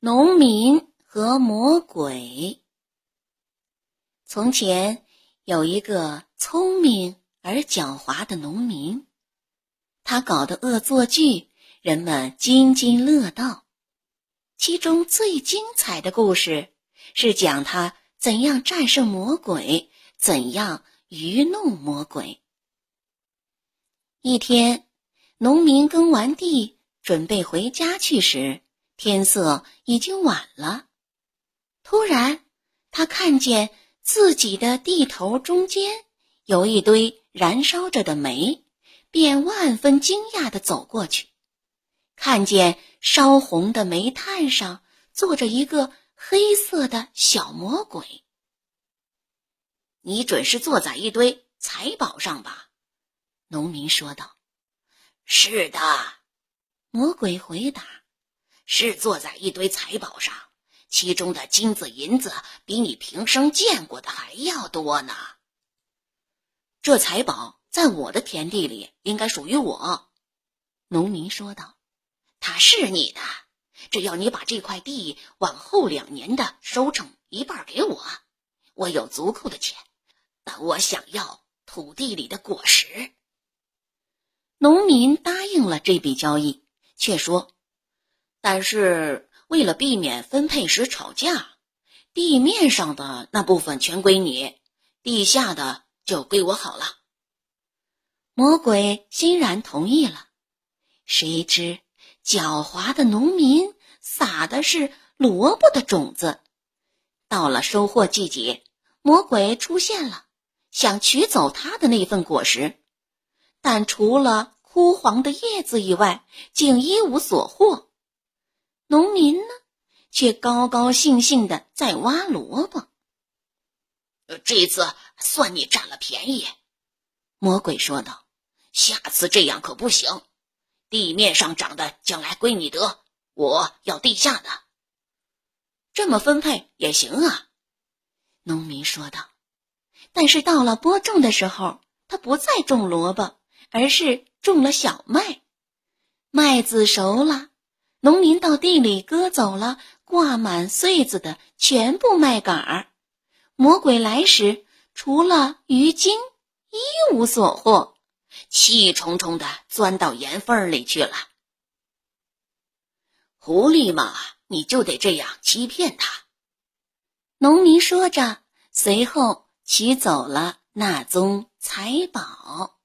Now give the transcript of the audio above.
农民和魔鬼。从前有一个聪明而狡猾的农民，他搞的恶作剧，人们津津乐道。其中最精彩的故事是讲他怎样战胜魔鬼，怎样愚弄魔鬼。一天，农民耕完地，准备回家去时。天色已经晚了，突然，他看见自己的地头中间有一堆燃烧着的煤，便万分惊讶地走过去，看见烧红的煤炭上坐着一个黑色的小魔鬼。你准是坐在一堆财宝上吧？农民说道。是的，魔鬼回答。是坐在一堆财宝上，其中的金子银子比你平生见过的还要多呢。这财宝在我的田地里应该属于我，农民说道。它是你的，只要你把这块地往后两年的收成一半给我，我有足够的钱，但我想要土地里的果实。农民答应了这笔交易，却说。但是为了避免分配时吵架，地面上的那部分全归你，地下的就归我好了。魔鬼欣然同意了。谁知狡猾的农民撒的是萝卜的种子，到了收获季节，魔鬼出现了，想取走他的那份果实，但除了枯黄的叶子以外，竟一无所获。农民呢，却高高兴兴的在挖萝卜。这次算你占了便宜，魔鬼说道。下次这样可不行，地面上长的将来归你得，我要地下的。这么分配也行啊，农民说道。但是到了播种的时候，他不再种萝卜，而是种了小麦。麦子熟了。农民到地里割走了挂满穗子的全部麦秆儿，魔鬼来时除了鱼精一无所获，气冲冲的钻到岩缝里去了。狐狸嘛，你就得这样欺骗他。农民说着，随后取走了那宗财宝。